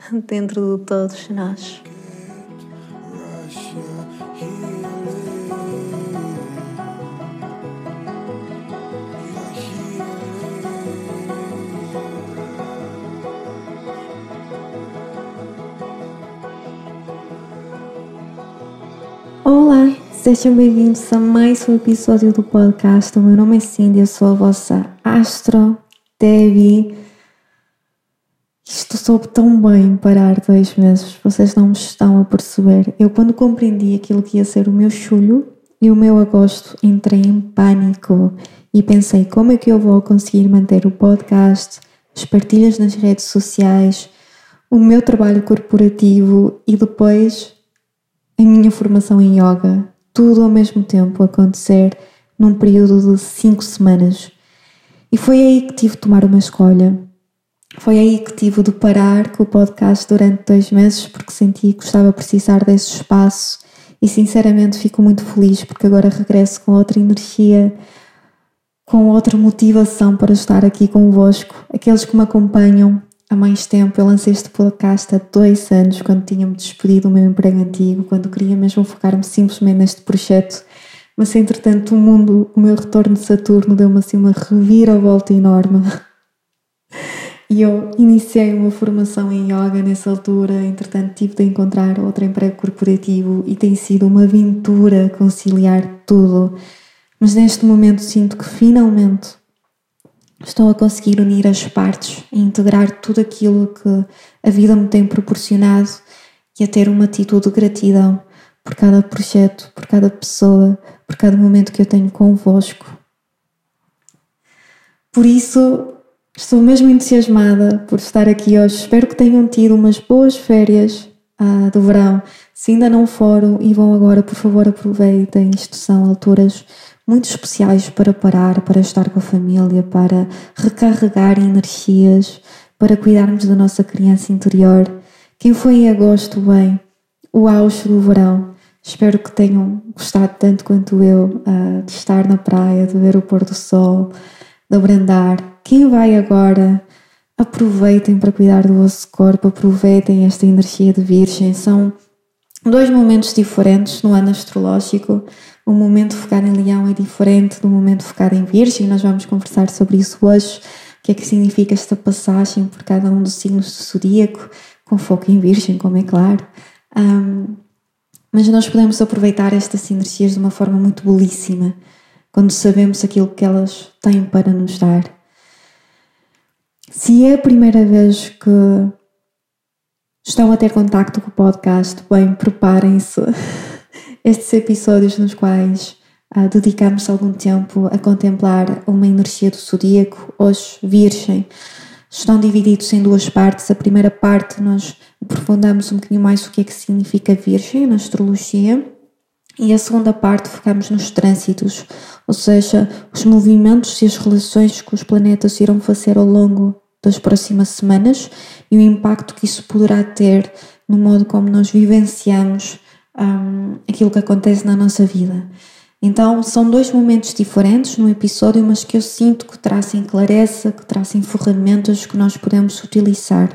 dentro de todos nós. Olá, sejam bem-vindos a mais um episódio do podcast. O meu nome é Cindy, eu sou a vossa Astro Debbie. Isto soube tão bem parar dois meses, vocês não me estão a perceber. Eu, quando compreendi aquilo que ia ser o meu julho e o meu agosto, entrei em pânico e pensei como é que eu vou conseguir manter o podcast, as partilhas nas redes sociais, o meu trabalho corporativo e depois a minha formação em yoga, tudo ao mesmo tempo acontecer num período de cinco semanas. E foi aí que tive de tomar uma escolha. Foi aí que tive de parar com o podcast durante dois meses porque senti que estava a precisar desse espaço e sinceramente fico muito feliz porque agora regresso com outra energia, com outra motivação para estar aqui convosco, aqueles que me acompanham há mais tempo. Eu lancei este podcast há dois anos, quando tinha-me despedido do meu emprego antigo, quando queria mesmo focar-me simplesmente neste projeto. Mas entretanto, o mundo, o meu retorno de Saturno, deu-me assim uma reviravolta enorme. E eu iniciei uma formação em yoga nessa altura, entretanto tive de encontrar outro emprego corporativo e tem sido uma aventura conciliar tudo. Mas neste momento sinto que finalmente estou a conseguir unir as partes e integrar tudo aquilo que a vida me tem proporcionado e a ter uma atitude de gratidão por cada projeto, por cada pessoa, por cada momento que eu tenho convosco. Por isso, estou mesmo entusiasmada por estar aqui hoje. Espero que tenham tido umas boas férias ah, do verão. Se ainda não foram e vão agora, por favor, aproveitem. Isto são alturas muito especiais para parar, para estar com a família, para recarregar energias, para cuidarmos da nossa criança interior. Quem foi em agosto, bem, o auge do verão. Espero que tenham gostado tanto quanto eu uh, de estar na praia, de ver o pôr do sol, de abrandar. Quem vai agora, aproveitem para cuidar do vosso corpo, aproveitem esta energia de Virgem. São dois momentos diferentes no ano astrológico o momento focado em leão é diferente do momento focado em virgem. Nós vamos conversar sobre isso hoje. O que é que significa esta passagem por cada um dos signos do zodíaco, com foco em virgem, como é claro. Um, mas nós podemos aproveitar estas energias de uma forma muito belíssima, quando sabemos aquilo que elas têm para nos dar. Se é a primeira vez que estão a ter contacto com o podcast, bem, preparem-se. estes episódios nos quais uh, dedicamos algum tempo a contemplar uma energia do zodíaco, hoje Virgem, estão divididos em duas partes. A primeira parte nós aprofundamos um bocadinho mais o que é que significa Virgem na astrologia. E a segunda parte focamos nos trânsitos, ou seja, os movimentos e as relações que os planetas irão fazer ao longo das próximas semanas e o impacto que isso poderá ter no modo como nós vivenciamos um, aquilo que acontece na nossa vida. Então são dois momentos diferentes no episódio, mas que eu sinto que trazem clareza, que trazem ferramentas que nós podemos utilizar.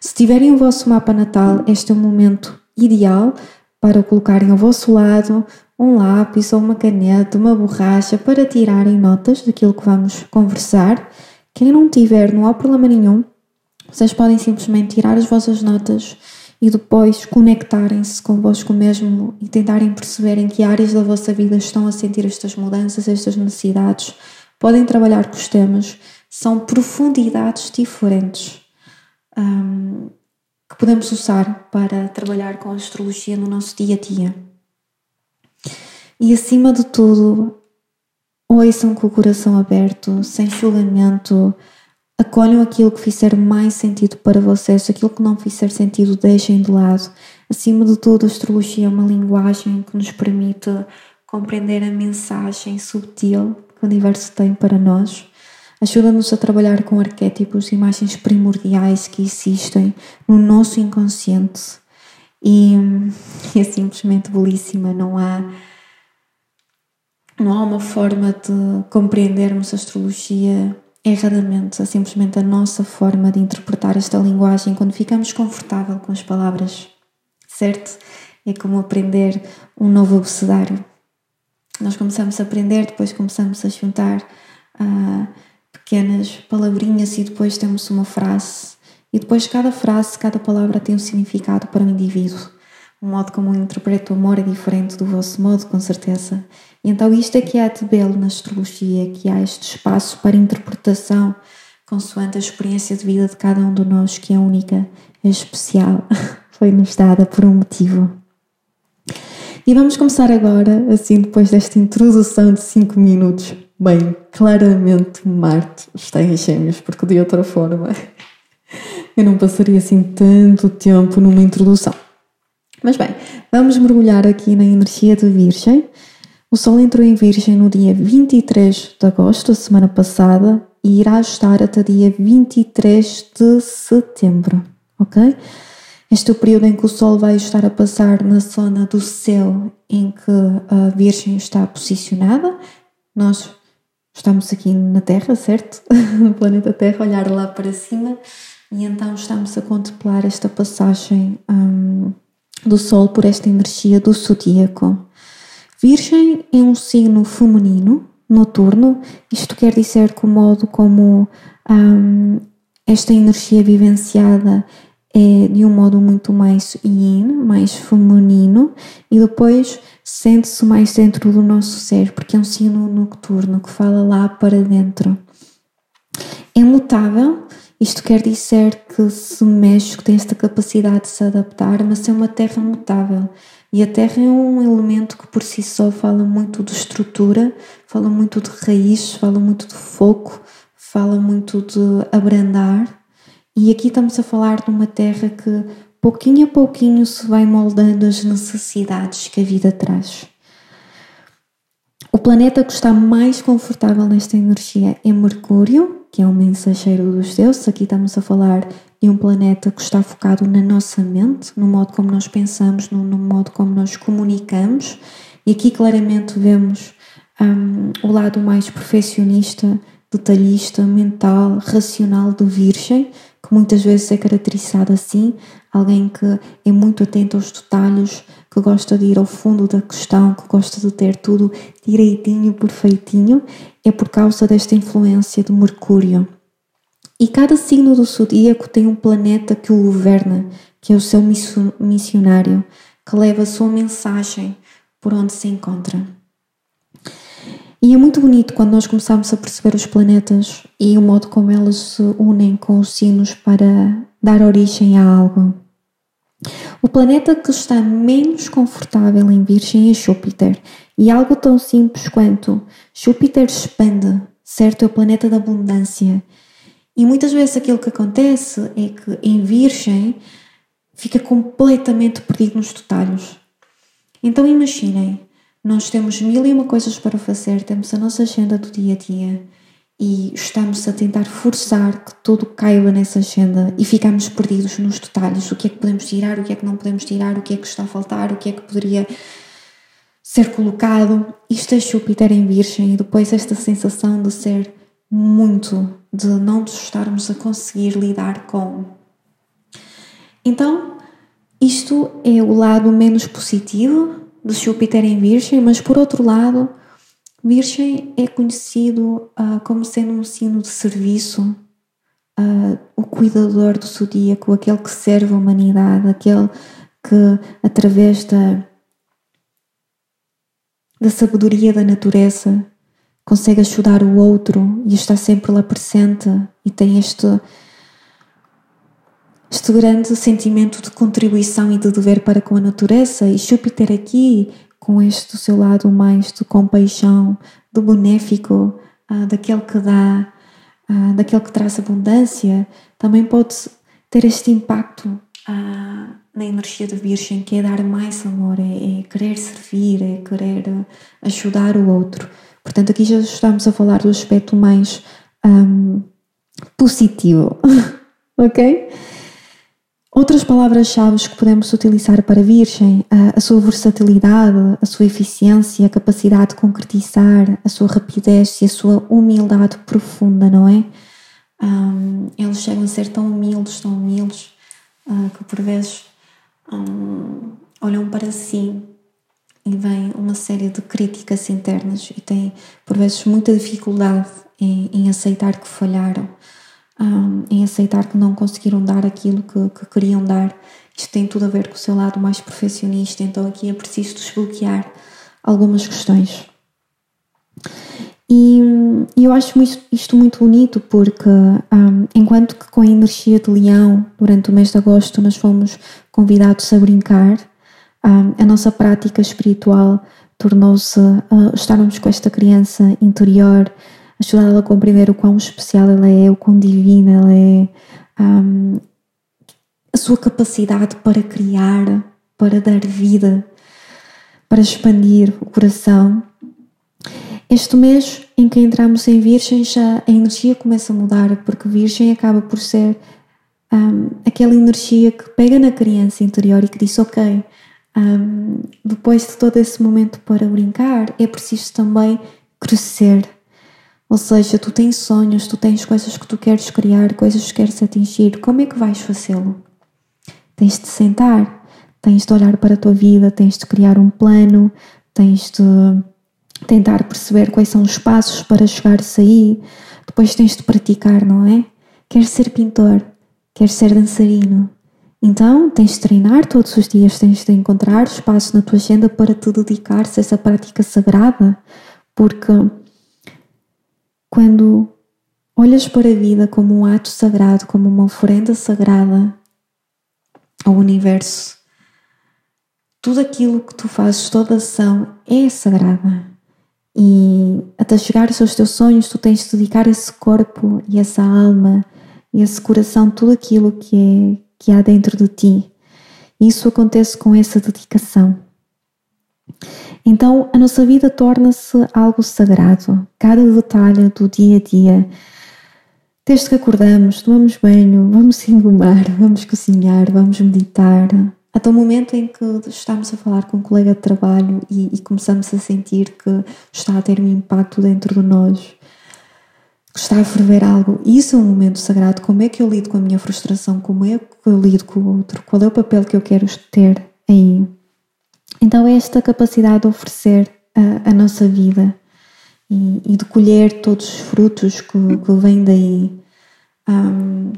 Se tiverem o vosso mapa natal, este é o momento ideal para colocarem ao vosso lado um lápis ou uma caneta, uma borracha para tirarem notas daquilo que vamos conversar. Quem não tiver, não há problema nenhum. Vocês podem simplesmente tirar as vossas notas e depois conectarem-se convosco mesmo e tentarem perceber em que áreas da vossa vida estão a sentir estas mudanças, estas necessidades. Podem trabalhar com os temas, são profundidades diferentes um, que podemos usar para trabalhar com a astrologia no nosso dia a dia. E acima de tudo, ouçam com o coração aberto, sem julgamento Acolham aquilo que fizer mais sentido para vocês, aquilo que não fizer sentido, deixem de lado. Acima de tudo, a astrologia é uma linguagem que nos permite compreender a mensagem subtil que o universo tem para nós. Ajuda-nos a trabalhar com arquétipos, imagens primordiais que existem no nosso inconsciente. E é simplesmente belíssima, não há não há uma forma de compreendermos a astrologia erradamente, é simplesmente a nossa forma de interpretar esta linguagem quando ficamos confortável com as palavras, certo? É como aprender um novo abecedário. Nós começamos a aprender, depois começamos a juntar uh, pequenas palavrinhas e depois temos uma frase. E depois cada frase, cada palavra tem um significado para o indivíduo. O modo como eu interpreto o amor é diferente do vosso modo, com certeza. E então isto é que há de belo na astrologia, que há este espaço para interpretação consoante a experiência de vida de cada um de nós, que é única, é especial, foi-nos dada por um motivo. E vamos começar agora, assim, depois desta introdução de 5 minutos. Bem, claramente Marte está em gêmeos, porque de outra forma eu não passaria assim tanto tempo numa introdução. Mas bem, vamos mergulhar aqui na energia de Virgem. O Sol entrou em Virgem no dia 23 de agosto, a semana passada, e irá estar até dia 23 de setembro, ok? Este é o período em que o Sol vai estar a passar na zona do céu em que a Virgem está posicionada. Nós estamos aqui na Terra, certo? no planeta Terra, olhar lá para cima, e então estamos a contemplar esta passagem. Um, do Sol por esta energia do zodíaco. Virgem é um signo feminino, noturno, isto quer dizer que o modo como um, esta energia vivenciada é de um modo muito mais yin, mais feminino, e depois sente-se mais dentro do nosso ser, porque é um signo nocturno que fala lá para dentro. É mutável, isto quer dizer que se mexe, que tem esta capacidade de se adaptar, mas é uma terra mutável. E a terra é um elemento que por si só fala muito de estrutura, fala muito de raiz, fala muito de foco, fala muito de abrandar. E aqui estamos a falar de uma terra que pouquinho a pouquinho se vai moldando as necessidades que a vida traz. O planeta que está mais confortável nesta energia é Mercúrio, que é um mensageiro dos deuses. Aqui estamos a falar de um planeta que está focado na nossa mente, no modo como nós pensamos, no, no modo como nós comunicamos. E aqui claramente vemos um, o lado mais perfeccionista, detalhista, mental, racional do Virgem, que muitas vezes é caracterizado assim, alguém que é muito atento aos detalhes, que gosta de ir ao fundo da questão, que gosta de ter tudo direitinho, perfeitinho, é por causa desta influência de Mercúrio. E cada signo do zodíaco tem um planeta que o governa, que é o seu missionário, que leva a sua mensagem por onde se encontra. E é muito bonito quando nós começamos a perceber os planetas e o modo como eles se unem com os signos para dar origem a algo. O planeta que está menos confortável em Virgem é Júpiter. E algo tão simples quanto Júpiter expande, certo? É o planeta da abundância. E muitas vezes aquilo que acontece é que em Virgem fica completamente perdido nos detalhes. Então imaginem, nós temos mil e uma coisas para fazer, temos a nossa agenda do dia a dia e estamos a tentar forçar que tudo caiba nessa agenda e ficamos perdidos nos detalhes, o que é que podemos tirar, o que é que não podemos tirar, o que é que está a faltar, o que é que poderia ser colocado. Isto é Júpiter em Virgem e depois esta sensação de ser muito, de não nos estarmos a conseguir lidar com. Então, isto é o lado menos positivo de Júpiter em Virgem, mas por outro lado, Virgem é conhecido uh, como sendo um signo de serviço, uh, o cuidador do zodíaco, aquele que serve a humanidade, aquele que, através da, da sabedoria da natureza, consegue ajudar o outro e está sempre lá presente e tem este, este grande sentimento de contribuição e de dever para com a natureza. E Júpiter aqui com este seu lado mais de compaixão, do benéfico, uh, daquele que dá, uh, daquele que traz abundância, também pode ter este impacto na na energia da Virgem, que é dar mais amor, é, é querer servir, é querer ajudar o outro. Portanto, aqui já estamos a falar do aspecto mais um, positivo, ok? Outras palavras-chave que podemos utilizar para Virgem, a, a, sua versatilidade, a sua eficiência, a capacidade de concretizar, a sua rapidez e a sua humildade profunda, não é? Um, eles chegam a ser tão humildes, tão humildes, uh, que por vezes um, olham para si e vem uma série de críticas internas e têm por vezes muita dificuldade em, em aceitar que falharam, um, em aceitar que não conseguiram dar aquilo que, que, queriam dar. Isto tem tudo a ver com o seu lado mais perfeccionista, então aqui é preciso desbloquear algumas questões. E, eu acho isto muito bonito porque, um, enquanto que com a energia de leão, durante o mês de agosto, nós fomos convidados a brincar, a nossa prática espiritual tornou-se uh, estarmos com esta criança interior, ajudá-la a compreender o quão especial ela é, o quão divina ela é, um, a sua capacidade para criar, para dar vida, para expandir o coração. Este mês em que entramos em Virgem já a energia começa a mudar, porque Virgem acaba por ser um, aquela energia que pega na criança interior e que diz: Ok, um, depois de todo esse momento para brincar, é preciso também crescer. Ou seja, tu tens sonhos, tu tens coisas que tu queres criar, coisas que queres atingir. Como é que vais fazê-lo? Tens de sentar, tens de olhar para a tua vida, tens de criar um plano, tens de tentar perceber quais são os passos para chegar-se aí. Depois tens de praticar, não é? Queres ser pintor, queres ser dançarino. Então tens de treinar todos os dias, tens de encontrar espaço na tua agenda para te dedicar-se a essa prática sagrada, porque quando olhas para a vida como um ato sagrado, como uma oferenda sagrada ao universo, tudo aquilo que tu fazes, toda ação é sagrada. E até chegar aos teus sonhos, tu tens de dedicar esse corpo e essa alma e esse coração, tudo aquilo que, é, que há dentro de ti. Isso acontece com essa dedicação. Então a nossa vida torna-se algo sagrado. Cada detalhe do dia a dia. Desde que acordamos, tomamos banho, vamos engomar, vamos cozinhar, vamos meditar, até o momento em que estamos a falar com um colega de trabalho e, e, começamos a sentir que está a ter um impacto dentro de nós, está a ferver algo, isso é um momento sagrado. Como é que eu lido com a minha frustração? Como é que eu lido com o outro? Qual é o papel que eu quero ter aí? Então, é esta capacidade de oferecer a, a nossa vida e, e, de colher todos os frutos que, que vêm daí. Um,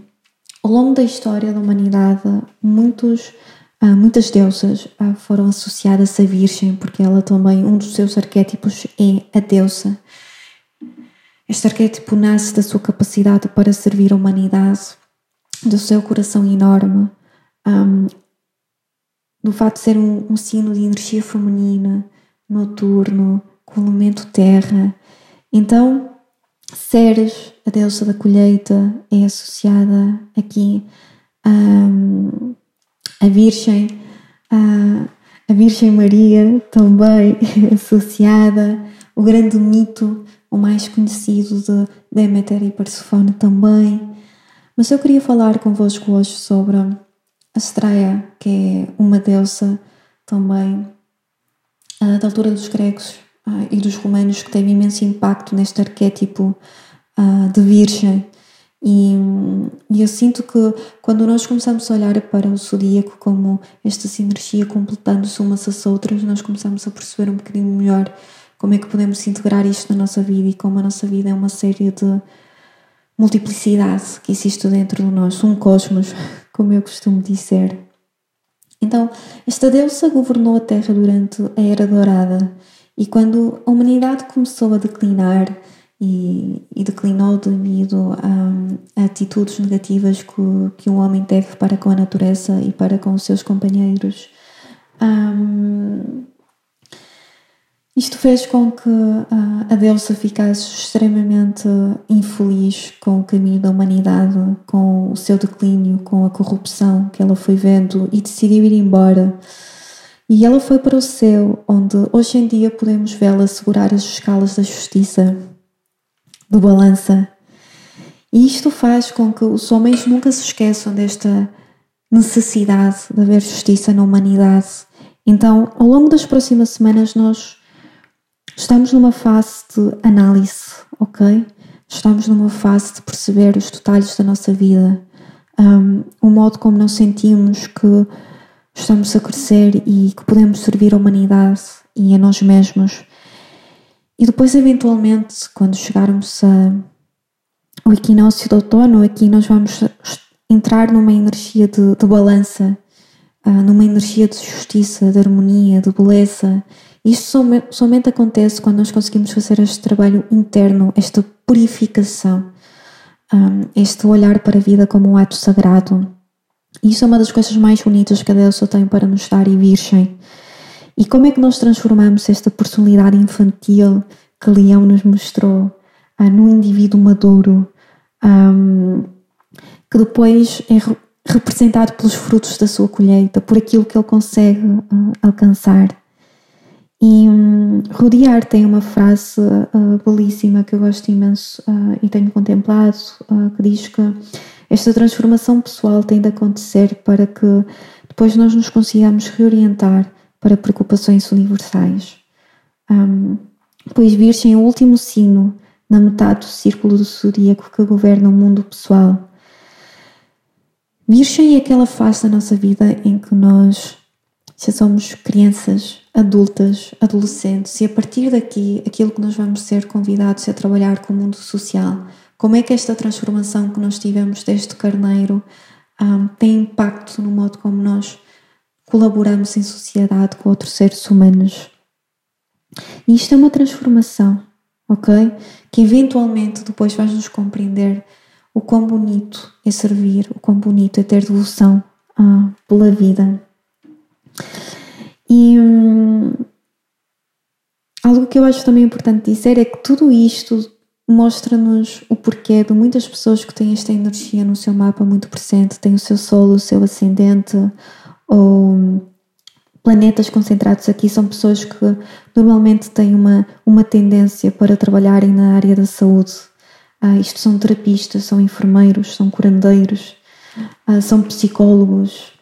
ao longo da história da humanidade, muitos ah, muitas deusas ah, foram associadas à Virgem, porque ela também, um dos seus arquétipos é a deusa. Este arquétipo nasce da sua capacidade para servir a humanidade, do seu coração enorme, um, do fato de ser um, um signo de energia feminina, noturno, com o elemento terra. Então, Ceres, a deusa da colheita, é associada aqui um, a Virgem, a, a Virgem Maria também associada, o grande mito, o mais conhecido de Deméter e Persefone também. Mas eu queria falar convosco hoje sobre a Estreia, que é uma deusa também da altura dos gregos e dos romanos que teve imenso impacto neste arquétipo de Virgem e, e, eu sinto que quando nós começamos a olhar para o zodíaco como esta sinergia completando-se umas às outras, nós começamos a perceber um bocadinho melhor como é que podemos integrar isto na nossa vida e como a nossa vida é uma série de multiplicidade que existe dentro de nós, um cosmos, como eu costumo dizer. Então, esta deusa governou a Terra durante a Era Dourada e quando a humanidade começou a declinar e, e declinou devido a, a, atitudes negativas que, que um homem teve para com a natureza e para com os seus companheiros. Um, Isto fez com que uh, a Deusa ficasse extremamente infeliz com o caminho da humanidade, com o seu declínio, com a corrupção que ela foi vendo e decidiu ir embora. E ela foi para o céu, onde hoje em dia podemos vê-la segurar as escalas da justiça, do balança. E isto faz com que os homens nunca se esqueçam desta necessidade de haver justiça na humanidade. Então, ao longo das próximas semanas, nós Estamos numa fase de análise, ok? Estamos numa fase de perceber os detalhes da nossa vida, um, o modo como nós sentimos que estamos a crescer e que podemos servir a humanidade e a nós mesmos. E depois, eventualmente, quando chegarmos ao equinócio de outono, aqui nós vamos entrar numa energia de, de balança, uh, numa energia de justiça, de harmonia, de beleza isto somente, acontece quando nós conseguimos fazer este trabalho interno, esta purificação, um, este olhar para a vida como um ato sagrado. Isso é uma das coisas mais bonitas que a Deus tem para nos dar e virgem. E como é que nós transformamos esta personalidade infantil que Leão nos mostrou uh, num indivíduo maduro, um, que depois é re representado pelos frutos da sua colheita, por aquilo que ele consegue uh, alcançar. E um, tem uma frase uh, belíssima que eu gosto imenso uh, e tenho contemplado, uh, que diz que esta transformação pessoal tem de acontecer para que depois nós nos consigamos reorientar para preocupações universais. Um, pois Virgem é o último sino na metade do círculo do zodíaco que governa o mundo pessoal. Virgem é aquela fase da nossa vida em que nós já somos crianças, adultas, adolescentes, e a partir daqui, aquilo que nós vamos ser convidados a trabalhar com o mundo social, como é que esta transformação que nós tivemos deste carneiro um, tem impacto no modo como nós colaboramos em sociedade com outros seres humanos. E isto é uma transformação, ok? Que eventualmente depois vais nos compreender o quão bonito é servir, o quão bonito é ter devoção uh, pela vida. E hum, algo que eu acho também importante dizer é que tudo isto mostra-nos o porquê de muitas pessoas que têm esta energia no seu mapa muito presente, têm o seu solo, o seu ascendente, ou planetas concentrados aqui, são pessoas que normalmente têm uma, uma tendência para trabalharem na área da saúde. Ah, isto são terapistas, são enfermeiros, são curandeiros, ah, são psicólogos,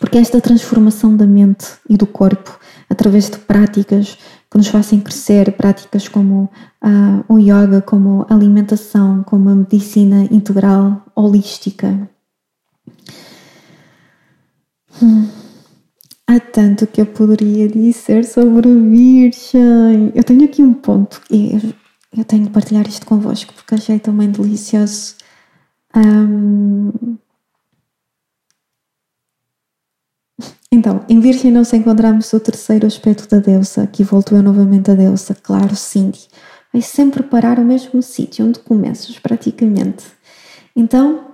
porque esta transformação da mente e do corpo, através de práticas que nos façam crescer, práticas como uh, o yoga, como a alimentação, como a medicina integral, holística. Hum. Há tanto que eu poderia dizer sobre Virgem. Eu tenho aqui um ponto e eu, eu tenho de partilhar isto convosco porque achei também delicioso. Um, Então, em Virgem nós encontramos o terceiro aspecto da deusa, que voltou novamente a deusa, claro, Cindy. Vai sempre parar o mesmo sítio onde começas, praticamente. Então,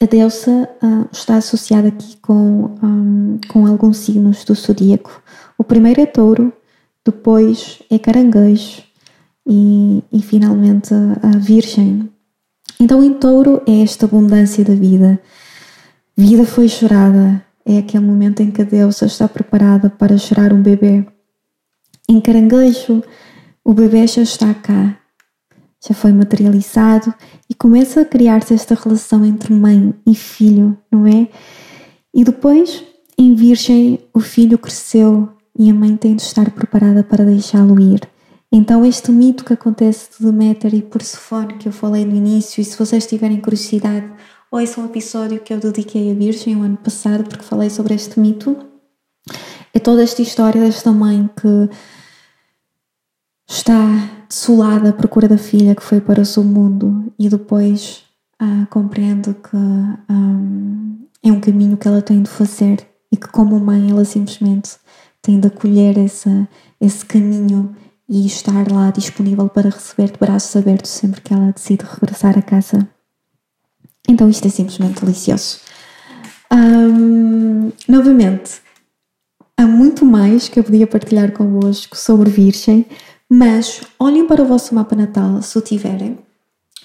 a deusa uh, está associada aqui com, um, com alguns signos do zodíaco. O primeiro é touro, depois é caranguejo e, e finalmente a virgem. Então, em touro é esta abundância da vida. Vida foi chorada, é aquele momento em que a deusa está preparada para gerar um bebê. Em caranguejo, o bebê já está cá, já foi materializado e começa a criar-se esta relação entre mãe e filho, não é? E depois, em Virgem, o filho cresceu e a mãe tem de estar preparada para deixá-lo ir. Então, este mito que acontece de Deméter e Persefone, que eu falei no início, e se vocês tiverem curiosidade, Ouçam um episódio que eu dediquei à Virgem o ano passado porque falei sobre este mito. É toda esta história desta mãe que está desolada à procura da filha que foi para o seu mundo e depois ah, compreende que ah, é um caminho que ela tem de fazer e que como mãe ela simplesmente tem de acolher essa, esse caminho e estar lá disponível para receber de braços abertos sempre que ela decide regressar a casa. Então isto é simplesmente delicioso. Um, novamente, muito mais que eu podia partilhar convosco sobre Virgem, mas olhem para o vosso mapa natal, se o tiverem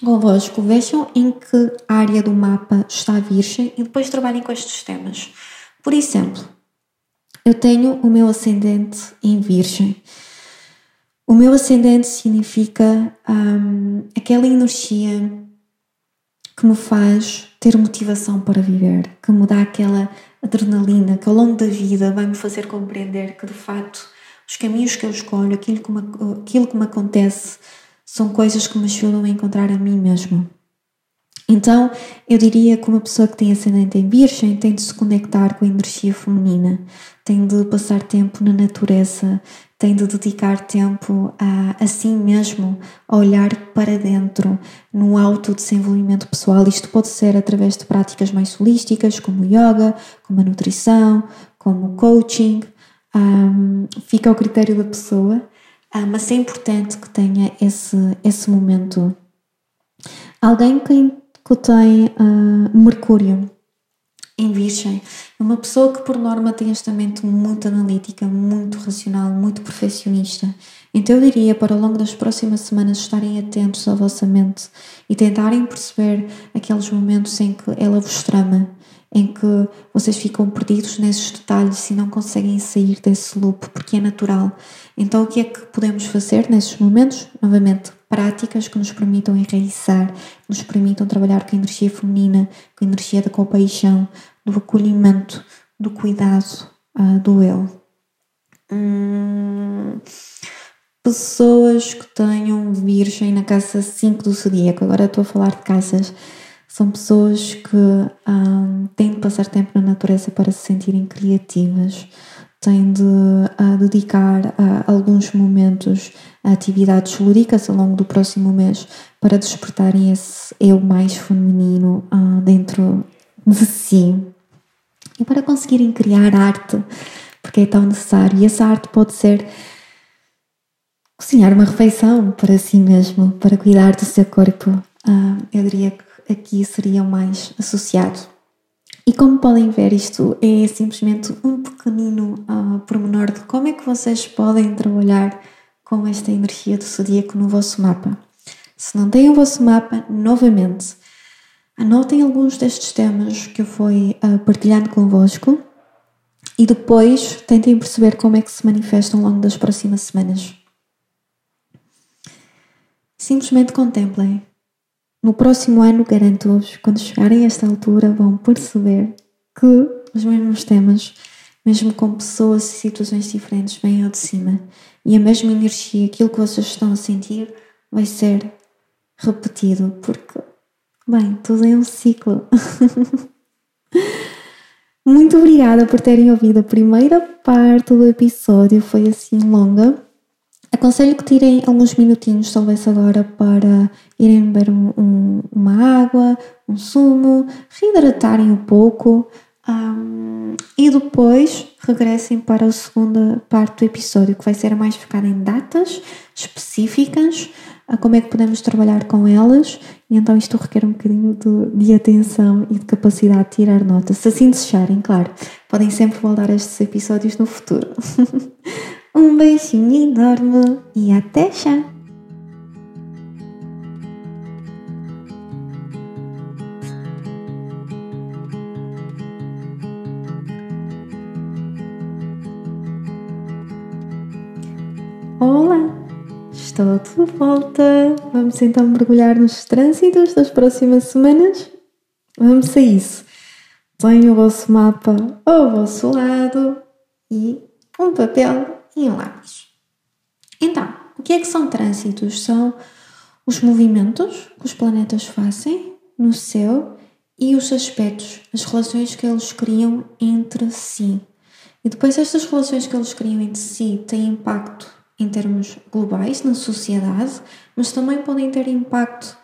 convosco, vejam em que área do mapa está Virgem e depois trabalhem com estes temas. Por exemplo, eu tenho o meu ascendente em Virgem. O meu ascendente significa um, aquela energia que me faz ter motivação para viver, que me dá aquela adrenalina que ao longo da vida vai me fazer compreender que de facto os caminhos que eu escolho, aquilo que me, aquilo que me acontece, são coisas que me ajudam a encontrar a mim mesmo. Então, eu diria que uma pessoa que tem ascendente em Virgem tem de se conectar com a energia feminina, tem de passar tempo na natureza, tem de dedicar tempo a, a si mesmo, a olhar para dentro, no autodesenvolvimento pessoal. Isto pode ser através de práticas mais holísticas, como yoga, como a nutrição, como coaching, um, fica ao critério da pessoa, uh, mas é importante que tenha esse, esse momento. Alguém que, que tem uh, Mercúrio em Virgem é uma pessoa que, por norma, tem esta mente muito analítica, muito racional, muito perfeccionista. Então, eu diria para ao longo das próximas semanas estarem atentos à vossa mente e tentarem perceber aqueles momentos em que ela vos trama em que vocês ficam perdidos nesses detalhes e não conseguem sair desse loop, porque é natural. Então, o que é que podemos fazer nesses momentos? Novamente, práticas que nos permitam enraizar, nos permitam trabalhar com a energia feminina, com a energia da compaixão, do acolhimento, do cuidado, uh, do eu. Hum, pessoas que tenham virgem na casa 5 do zodíaco, agora estou a falar de casas. São pessoas que um, têm de passar tempo na natureza para se sentirem criativas, têm de uh, dedicar uh, alguns momentos a atividades lúdicas ao longo do próximo mês para despertarem esse eu mais feminino uh, dentro de si e para conseguirem criar arte, porque é tão necessário. E essa arte pode ser cozinhar uma refeição para si mesmo, para cuidar do seu corpo. eu diria que aqui seria mais associado. E como podem ver, isto é simplesmente um pequenino uh, pormenor de como é que vocês podem trabalhar com esta energia do zodíaco no vosso mapa. Se não têm o vosso mapa, novamente, anotem alguns destes temas que eu fui uh, partilhando convosco e depois tentem perceber como é que se manifestam ao longo das próximas semanas. Simplesmente contemplem no próximo ano, garanto-vos, quando chegarem a esta altura, vão perceber que os mesmos temas, mesmo com pessoas e situações diferentes, vêm ao de cima. E a mesma energia, aquilo que vocês estão a sentir, vai ser repetido, porque, bem, tudo é um ciclo. Muito obrigada por terem ouvido a primeira parte do episódio, foi assim longa Aconselho que tirem alguns minutinhos, talvez agora, para irem beber um, um, uma água, um sumo, reidratarem um pouco um, e depois regressem para a segunda parte do episódio, que vai ser mais focada em datas específicas, a como é que podemos trabalhar com elas, e então isto requer um bocadinho de, de atenção e de capacidade de tirar notas. Se assim desejarem, claro, podem sempre voltar a estes episódios no futuro. Um beijinho enorme e até já! Olá! Estou de volta! Vamos então mergulhar nos trânsitos das próximas semanas? Vamos a isso! Tenho o vosso mapa ao vosso lado e um papel e lápis. Então, o que é que são trânsitos? São os movimentos que os planetas fazem no céu e os aspectos, as relações que eles criam entre si. E depois estas relações que eles criam entre si têm impacto em termos globais na sociedade, mas também podem ter impacto,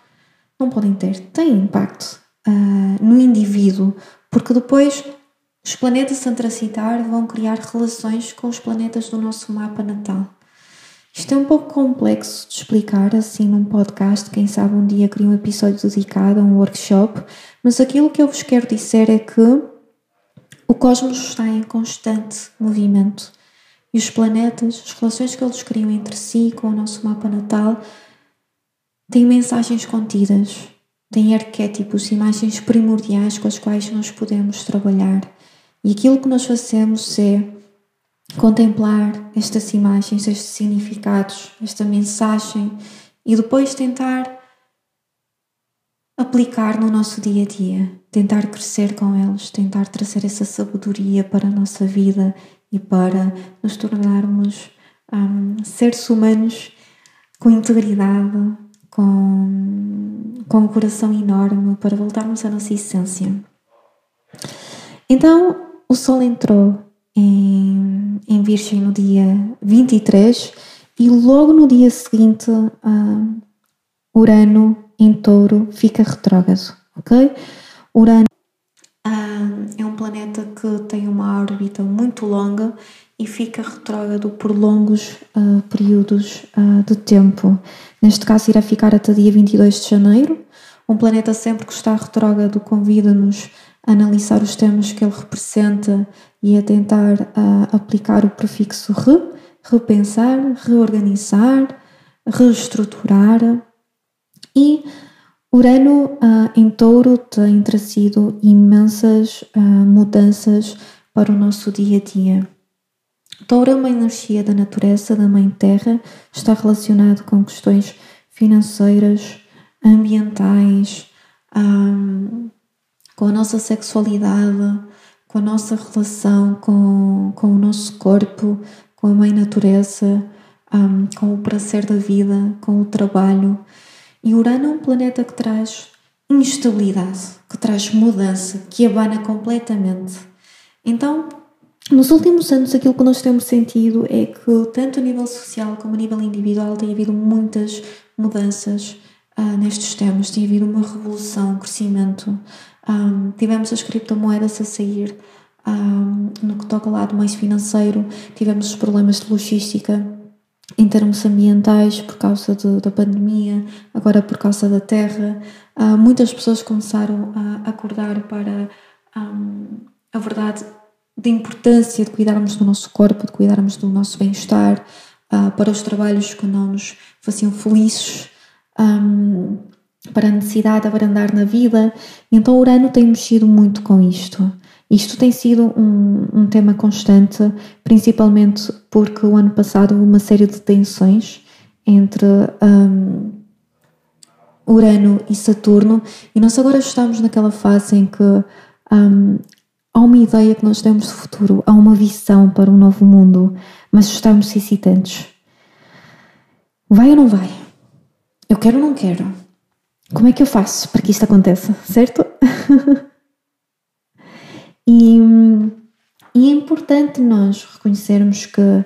não podem ter, têm impacto uh, no indivíduo, porque depois os planetas a transitar vão criar relações com os planetas do nosso mapa natal. Isto é um pouco complexo de explicar assim num podcast, quem sabe um dia crio um episódio dedicado a um workshop, mas aquilo que eu vos quero dizer é que o cosmos está em constante movimento. E os planetas, as relações que eles criam entre si com o nosso mapa natal, têm mensagens contidas, têm arquétipos, imagens primordiais com as quais nós podemos trabalhar. E aquilo que nós fazemos é contemplar estas imagens, estes significados, esta mensagem e depois tentar aplicar no nosso dia a dia, tentar crescer com eles, tentar trazer essa sabedoria para a nossa vida e para nos tornarmos um, seres humanos com integridade, com, com um coração enorme, para voltarmos à nossa essência. Então, o Sol entrou em, em Virgem no dia 23 e logo no dia seguinte, uh, Urano em Touro fica retrógrado, ok? Urano uh, é um planeta que tem uma órbita muito longa e fica retrógrado por longos uh, períodos de tempo. Neste caso, irá ficar até dia 22 de janeiro. Um planeta sempre que está retrógrado convida-nos a analisar os temas que ele representa e a tentar uh, aplicar o prefixo re, repensar, reorganizar, reestruturar. E Urano uh, em touro tem trazido imensas uh, mudanças para o nosso dia a dia. Touro é uma energia da natureza, da Mãe Terra, está relacionado com questões financeiras, ambientais, um, com a nossa sexualidade, com a nossa relação com, com o nosso corpo, com a Mãe Natureza, um, com o prazer da vida, com o trabalho. E Urano é um planeta que traz instabilidade, que traz mudança, que abana completamente. Então, nos últimos anos, aquilo que nós temos sentido é que, tanto a nível social como a nível individual, tem havido muitas mudanças uh, nestes temas, tem havido uma revolução, um crescimento. Um, tivemos as criptomoedas a sair um, no que toca ao lado mais financeiro, tivemos os problemas de logística em termos ambientais por causa de, da pandemia, agora por causa da terra. Uh, muitas pessoas começaram a acordar para um, a verdade da importância de cuidarmos do nosso corpo, de cuidarmos do nosso bem-estar, uh, para os trabalhos que não nos faziam felizes um, para a necessidade de abrandar na vida. Então, Urano tem mexido muito com isto. Isto tem sido um, um tema constante, principalmente porque o ano passado houve uma série de tensões entre um, Urano e Saturno, e nós agora estamos naquela fase em que um, há uma ideia que nós temos de futuro, há uma visão para um novo mundo, mas estamos hesitantes. Vai ou não vai? Eu quero ou não quero? Como é que eu faço para que isto aconteça, certo? e, e é importante nós reconhecermos que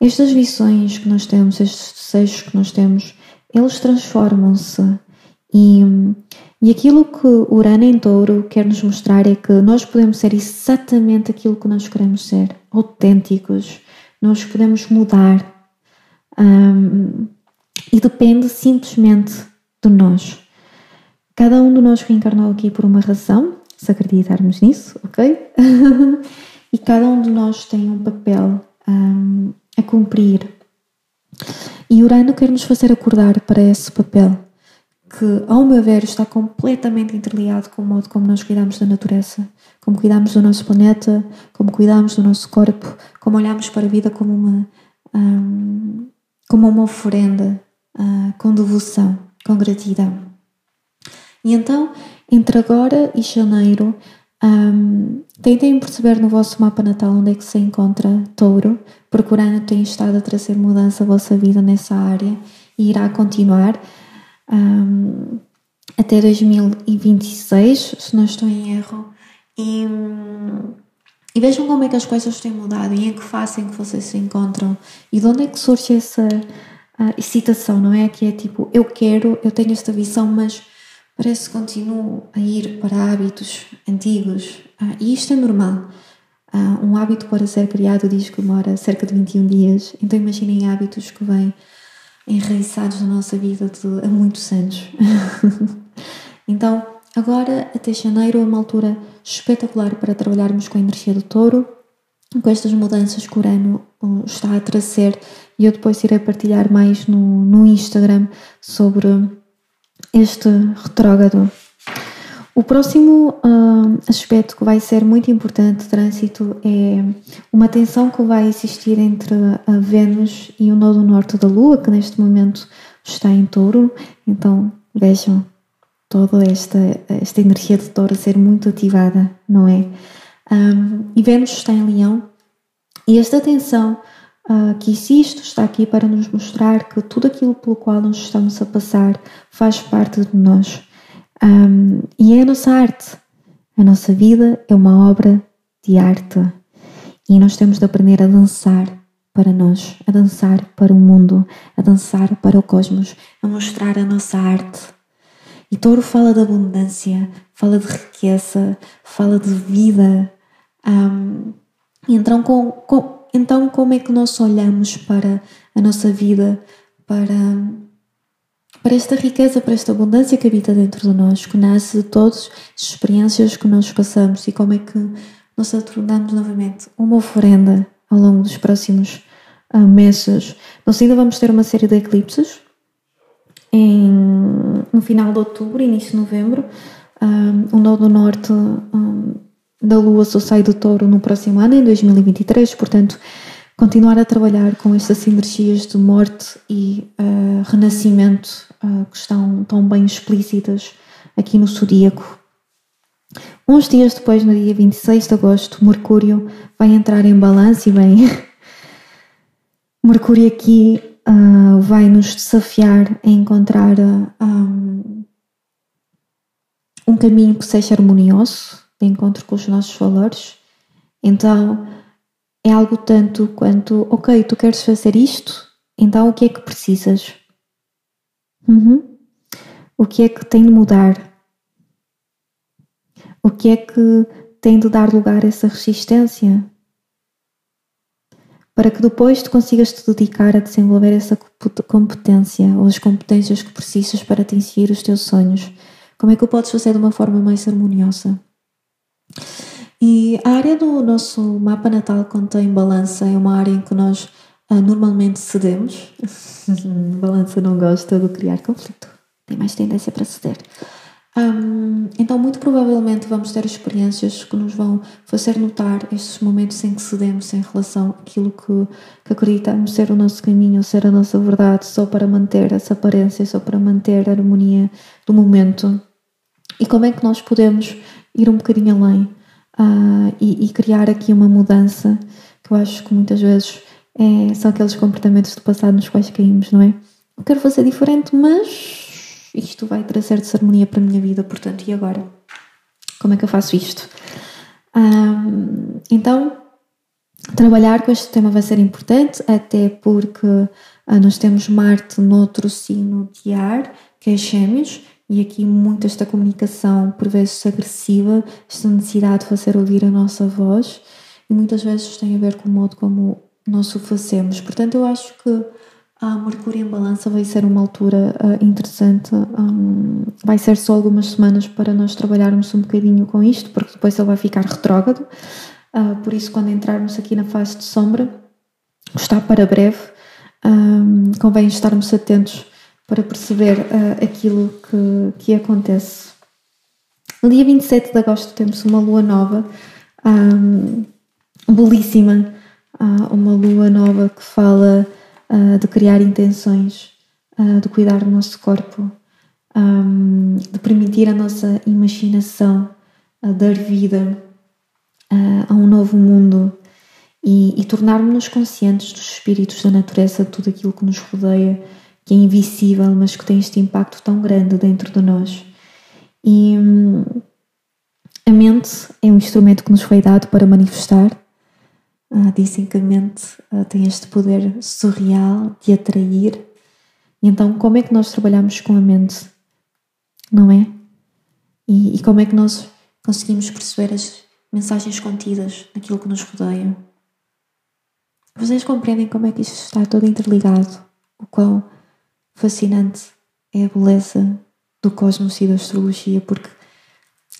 estas visões que nós temos, estes desejos que nós temos, eles transformam-se e, e aquilo que Urano em Touro quer nos mostrar é que nós podemos ser exatamente aquilo que nós queremos ser, autênticos, nós podemos mudar. Um, e depende simplesmente de nós. Cada um de nós reencarnou aqui por uma razão, se acreditarmos nisso, ok? e cada um de nós tem um papel um, a cumprir. E Urano quer nos fazer acordar para esse papel, que, ao meu ver, está completamente interligado com o modo como nós cuidamos da natureza, como cuidamos do nosso planeta, como cuidamos do nosso corpo, como olhamos para a vida como uma, um, como uma oferenda uh, com devoção, com gratidão. E então, entre agora e janeiro, um, tentem perceber no vosso mapa natal onde é que se encontra Touro, porque Urano tem estado a trazer mudança à vossa vida nessa área e irá continuar um, até 2026, se não estou em erro. E, e, vejam como é que as coisas têm mudado e em que fase é que vocês se encontram e de onde é que surge essa uh, excitação, não é? Que é tipo, eu quero, eu tenho esta visão, mas parece que continuo a ir para hábitos antigos. Uh, e isto é normal. Uh, um hábito para ser criado diz que demora cerca de 21 dias. Então imaginem hábitos que vêm enraizados na nossa vida de, há muitos anos. então, agora até janeiro é uma altura espetacular para trabalharmos com a energia do touro, com estas mudanças que o Urano está a trazer e eu depois irei partilhar mais no, no Instagram sobre este retrógrado. O próximo uh, aspecto que vai ser muito importante de trânsito é uma tensão que vai existir entre a Vênus e o nodo norte da Lua, que neste momento está em touro. Então vejam toda esta, esta energia de touro a ser muito ativada, não é? Um, e Vênus está em Leão, e esta tensão uh, que existe está aqui para nos mostrar que tudo aquilo pelo qual nós estamos a passar faz parte de nós. Um, e é a nossa arte. A nossa vida é uma obra de arte. E nós temos de aprender a dançar para nós, a dançar para o mundo, a dançar para o cosmos, a mostrar a nossa arte. E Touro fala de abundância, fala de riqueza, fala de vida, um, então, com, com, então, como é que nós olhamos para a nossa vida, para, para esta riqueza, para esta abundância que habita dentro de nós, que nasce de todas as experiências que nós passamos e como é que nós a tornamos novamente uma oferenda ao longo dos próximos uh, meses. Nós ainda vamos ter uma série de eclipses em, no final de outubro, início de novembro. Um, o Nodo Norte um, da Lua só do touro no próximo ano, em 2023, portanto, continuar a trabalhar com estas energias de morte e uh, renascimento uh, que estão tão bem explícitas aqui no zodíaco. Uns dias depois, no dia 26 de agosto, Mercúrio vai entrar em balanço e bem. Mercúrio aqui uh, vai nos desafiar a encontrar um, um caminho que seja harmonioso, de encontro com os nossos valores. Então é algo tanto quanto, ok, tu queres fazer isto, então o que é que precisas? Uhum. O que é que tem de mudar? O que é que tem de dar lugar a essa resistência? Para que depois tu consigas te dedicar a desenvolver essa competência ou as competências que precisas para atingir os teus sonhos. Como é que o podes fazer de uma forma mais harmoniosa? E a área do nosso mapa natal contém balança, é uma área em que nós uh, normalmente cedemos. balança não gosta de criar conflito, tem mais tendência para ceder. Um, então, muito provavelmente, vamos ter experiências que nos vão fazer notar estes momentos em que cedemos em relação àquilo que, que acreditamos ser o nosso caminho, ser a nossa verdade, só para manter essa aparência, só para manter a harmonia do momento. E como é que nós podemos ir um bocadinho além uh, e, e, criar aqui uma mudança que eu acho que muitas vezes é, são aqueles comportamentos do passado nos quais caímos, não é? Eu quero fazer diferente, mas isto vai trazer desarmonia para a minha vida, portanto, e agora? Como é que eu faço isto? Um, então, trabalhar com este tema vai ser importante, até porque uh, nós temos Marte noutro signo de ar, que é Gêmeos, e aqui muito esta comunicação, por vezes agressiva, esta necessidade de fazer ouvir a nossa voz, e muitas vezes tem a ver com o modo como nós o fazemos. Portanto, eu acho que a Mercúrio em Balança vai ser uma altura uh, interessante. Um, vai ser só algumas semanas para nós trabalharmos um bocadinho com isto, porque depois ele vai ficar retrógrado. Uh, por isso, quando entrarmos aqui na fase de sombra, está para breve. Um, convém estarmos atentos para perceber uh, aquilo que, que acontece. No dia 27 de agosto temos uma lua nova, um, belíssima, uh, uma lua nova que fala uh, de criar intenções, de cuidar do nosso corpo, um, de permitir a nossa imaginação dar vida a um novo mundo e, e tornarmos-nos conscientes dos espíritos da natureza, de tudo aquilo que nos rodeia que é invisível, mas que tem este impacto tão grande dentro de nós. E hum, a mente é um instrumento que nos foi dado para manifestar. Ah, dizem que a mente ah, tem este poder surreal de atrair. Então, como é que nós trabalhamos com a mente? Não é? E, e como é que nós conseguimos perceber as mensagens contidas naquilo que nos rodeia? Vocês compreendem como é que isto está todo interligado? O quão fascinante é a beleza do cosmos e da astrologia, porque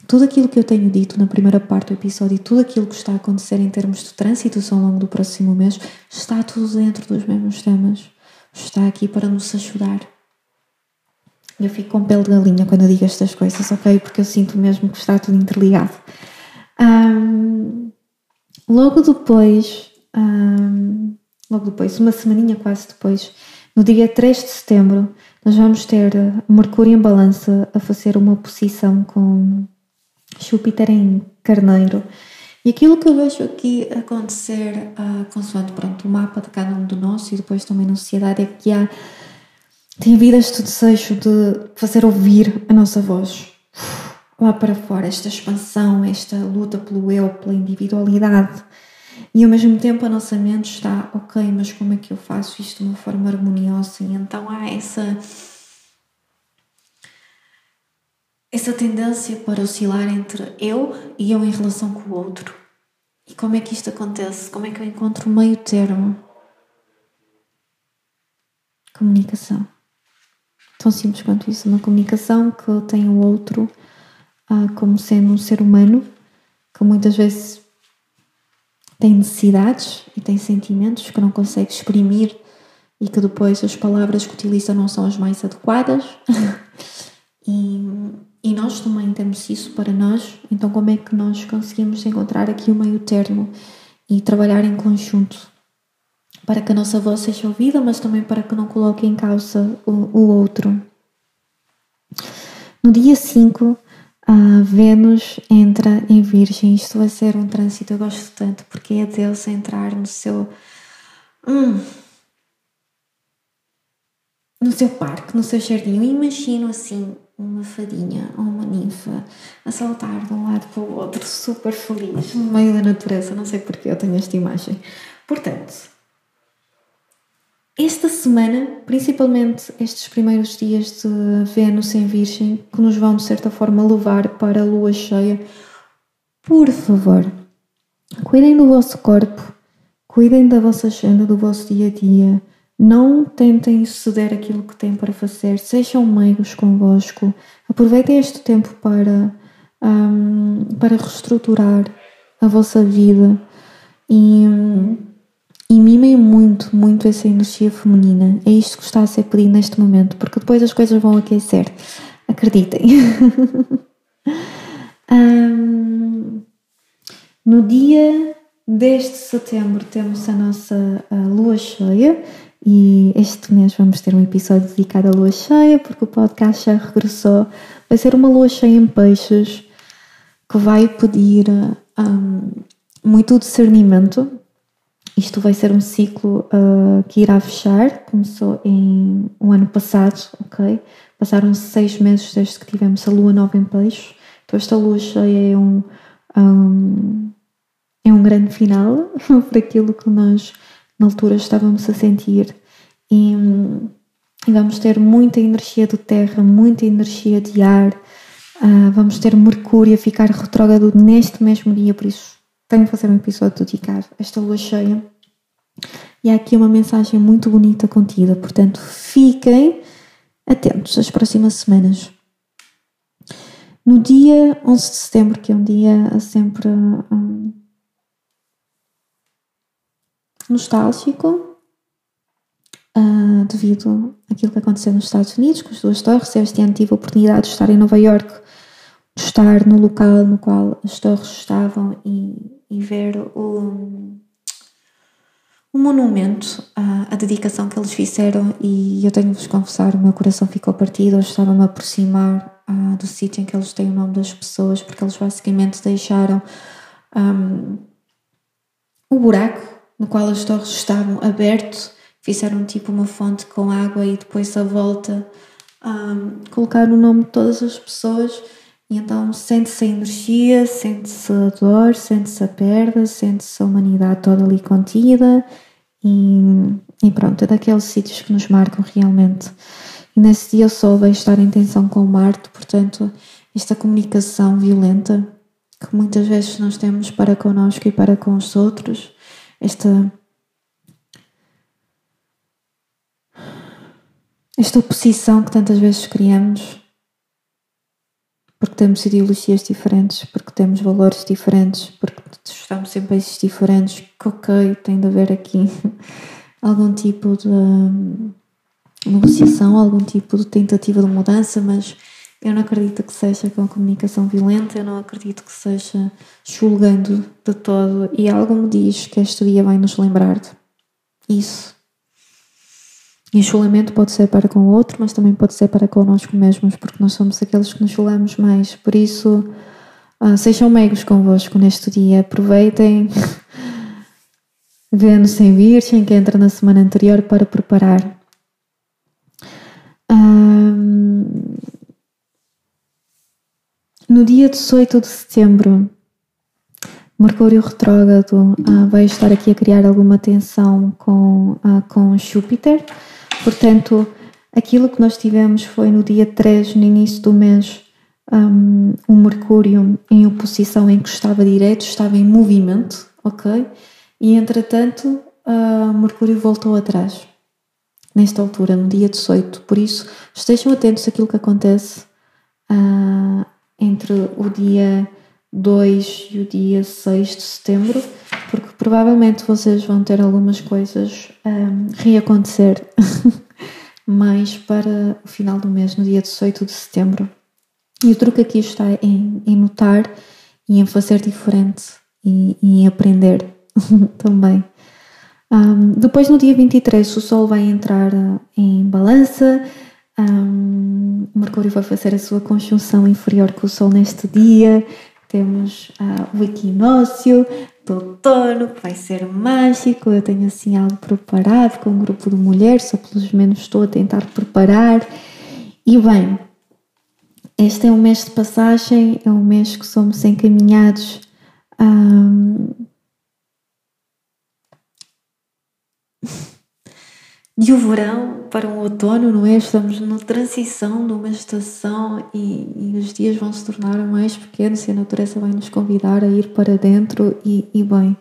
tudo aquilo que eu tenho dito na primeira parte do episódio e tudo aquilo que está a acontecer em termos de trânsitos ao longo do próximo mês está tudo dentro dos mesmos temas. Está aqui para nos ajudar. Eu fico com pele de galinha quando eu digo estas coisas, ok? Porque eu sinto mesmo que está tudo interligado. Um, logo depois, um, logo depois, uma semaninha quase depois, no dia 3 de setembro, nós vamos ter Mercúrio em balança a fazer uma posição com Júpiter em Carneiro. E aquilo que eu vejo aqui acontecer, uh, consoante pronto, o mapa de cada um de nós e depois também na sociedade, é que há, tem havido este desejo de fazer ouvir a nossa voz lá para fora, esta expansão, esta luta pelo eu, pela individualidade. E ao mesmo tempo a nossa mente está, ok, mas como é que eu faço isto de uma forma harmoniosa? E então há essa essa tendência para oscilar entre eu e eu em relação com o outro. E como é que isto acontece? Como é que eu encontro o meio termo? Comunicação. Tão simples quanto isso. Uma comunicação que tem o outro ah, como sendo um ser humano que muitas vezes tem necessidades e tem sentimentos que não consegue exprimir e que depois as palavras que utiliza não são as mais adequadas. e e nós também temos isso para nós, então como é que nós conseguimos encontrar aqui o meio termo e trabalhar em conjunto para que a nossa voz seja ouvida, mas também para que não coloque em causa o, o outro. No dia 5, a Vênus entra em Virgem. Isto vai ser um trânsito, eu gosto tanto, porque é Deus entrar no seu. Hum, no seu parque, no seu jardim. Eu imagino assim uma fadinha ou uma ninfa a saltar de um lado para o outro, super feliz, no meio da natureza. Não sei porque eu tenho esta imagem. Portanto, esta semana, principalmente estes primeiros dias de Vênus em Virgem, que nos vão de certa forma levar para a lua cheia, por favor, cuidem do vosso corpo, cuidem da vossa agenda, do vosso dia a dia. Não tentem ceder aquilo que têm para fazer, sejam meigos convosco, aproveitem este tempo para, um, para reestruturar a vossa vida e, e mimem muito, muito essa energia feminina. É isto que está a ser pedido neste momento, porque depois as coisas vão aquecer. Acreditem. um, no dia 10 de setembro temos a nossa a lua cheia e este mês vamos ter um episódio dedicado à lua cheia, porque o podcast já regressou. Vai ser uma lua cheia em peixes que vai pedir um, muito discernimento. Isto vai ser um ciclo uh, que irá fechar, começou em um ano passado, ok? Passaram seis meses desde que tivemos a lua nova em peixes. Então esta lua cheia é um, um é um grande final para aquilo que nós na altura estávamos a sentir e, e vamos ter muita energia de terra, muita energia de ar, uh, vamos ter Mercúrio a ficar retrógrado neste mesmo dia, por isso tenho que fazer um episódio dedicado a esta lua cheia. E há aqui uma mensagem muito bonita contida, portanto fiquem atentos às próximas semanas. No dia 11 de setembro, que é um dia sempre um, nostálgico uh, devido àquilo que aconteceu nos Estados Unidos com as duas torres. Este ano tive a oportunidade de estar em Nova York, de estar no local no qual as torres estavam e, e ver o, o monumento à, à, dedicação que eles fizeram. E eu tenho de vos confessar, o meu coração ficou partido, eu estava-me a aproximar uh, do sítio em que eles têm o nome das pessoas, porque eles basicamente deixaram um, o buraco no qual as torres estavam aberto, fizeram tipo uma fonte com água e depois a volta um, colocaram o nome de todas as pessoas e então sente-se a energia, sente-se a dor, sente-se a perda, sente-se a humanidade toda ali contida e, e pronto, é daqueles sítios que nos marcam realmente. E nesse dia eu soube estar em tensão com Marte, portanto, esta comunicação violenta que muitas vezes nós temos para connosco e para com os outros, esta esta oposição que tantas vezes criamos porque temos ideologias diferentes, porque temos valores diferentes, porque estamos em países diferentes, que ok, tem de haver aqui algum tipo de negociação, algum tipo de tentativa de mudança, mas eu não acredito que seja com comunicação violenta, eu não acredito que seja julgando de todo, e algo me diz que este dia vai nos lembrar de isso. E o julgamento pode ser para com o outro, mas também pode ser para connosco mesmos, porque nós somos aqueles que nos julgamos mais. Por isso, uh, sejam meigos convosco neste dia, aproveitem Vênus sem Virgem, que entra na semana anterior para preparar. Um, no dia 18 de setembro, Mercúrio retrógrado uh, vai estar aqui a criar alguma tensão com, uh, com Júpiter. Portanto, aquilo que nós tivemos foi no dia 3, no início do mês, um, um Mercúrio em oposição em que estava direto, estava em movimento, ok? E entretanto, uh, Mercúrio voltou atrás, nesta altura, no dia 18. Por isso, estejam atentos àquilo que acontece uh, entre o dia 2 e o dia 6 de setembro, provavelmente vocês vão ter algumas coisas um, reacontecer mais para o final do mês, no dia 18 de setembro. E o truque aqui está em, em notar e em fazer diferente e, e em aprender também. Um, depois, no dia 23, o Sol vai entrar em balança um, Mercúrio vai fazer a sua conjunção inferior com o Sol neste dia. Temos uh, o equinócio do outono, que vai ser mágico. Eu tenho assim algo preparado com um grupo de mulheres, ou pelo menos estou a tentar preparar. E bem, este é um mês de passagem, é um mês que somos encaminhados. Um, de o verão para o outono, não é? Estamos na transição de uma estação e, e, os dias vão se tornar mais pequenos e a natureza vai nos convidar a ir para dentro e, e, bem,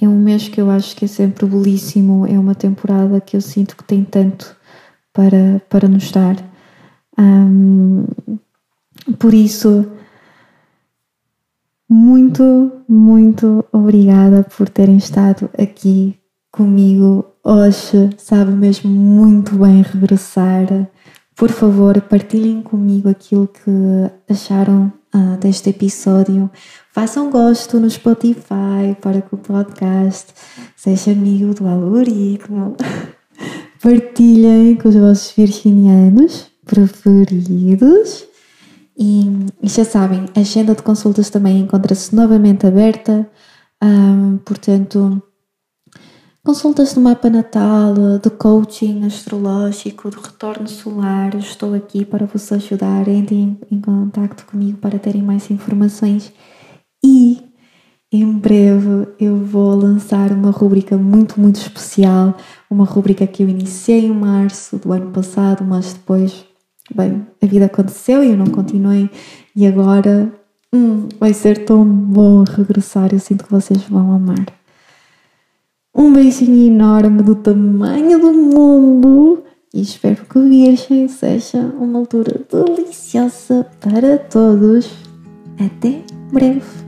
é um mês que eu acho que é sempre belíssimo, é uma temporada que eu sinto que tem tanto para, para nos dar. Um, por isso, muito, muito obrigada por terem estado aqui comigo hoje, sabe mesmo muito bem regressar. Por favor, partilhem comigo aquilo que acharam uh, deste episódio. Façam gosto no Spotify para que o podcast seja amigo do algoritmo. Partilhem com os vossos virginianos preferidos. E, já sabem, a agenda de consultas também encontra-se novamente aberta. Ah, portanto, Consultas do mapa natal, de coaching astrológico, de retorno solar, estou aqui para vos ajudar. Entrem em contato comigo para terem mais informações. E em breve eu vou lançar uma rubrica muito, muito especial, uma rubrica que eu iniciei em março do ano passado, mas depois, bem, a vida aconteceu e eu não continuei. E agora hum, vai ser tão bom regressar, eu sinto que vocês vão amar. Um beijinho enorme do tamanho do mundo e espero que o Virgem seja uma altura deliciosa para todos. Até breve!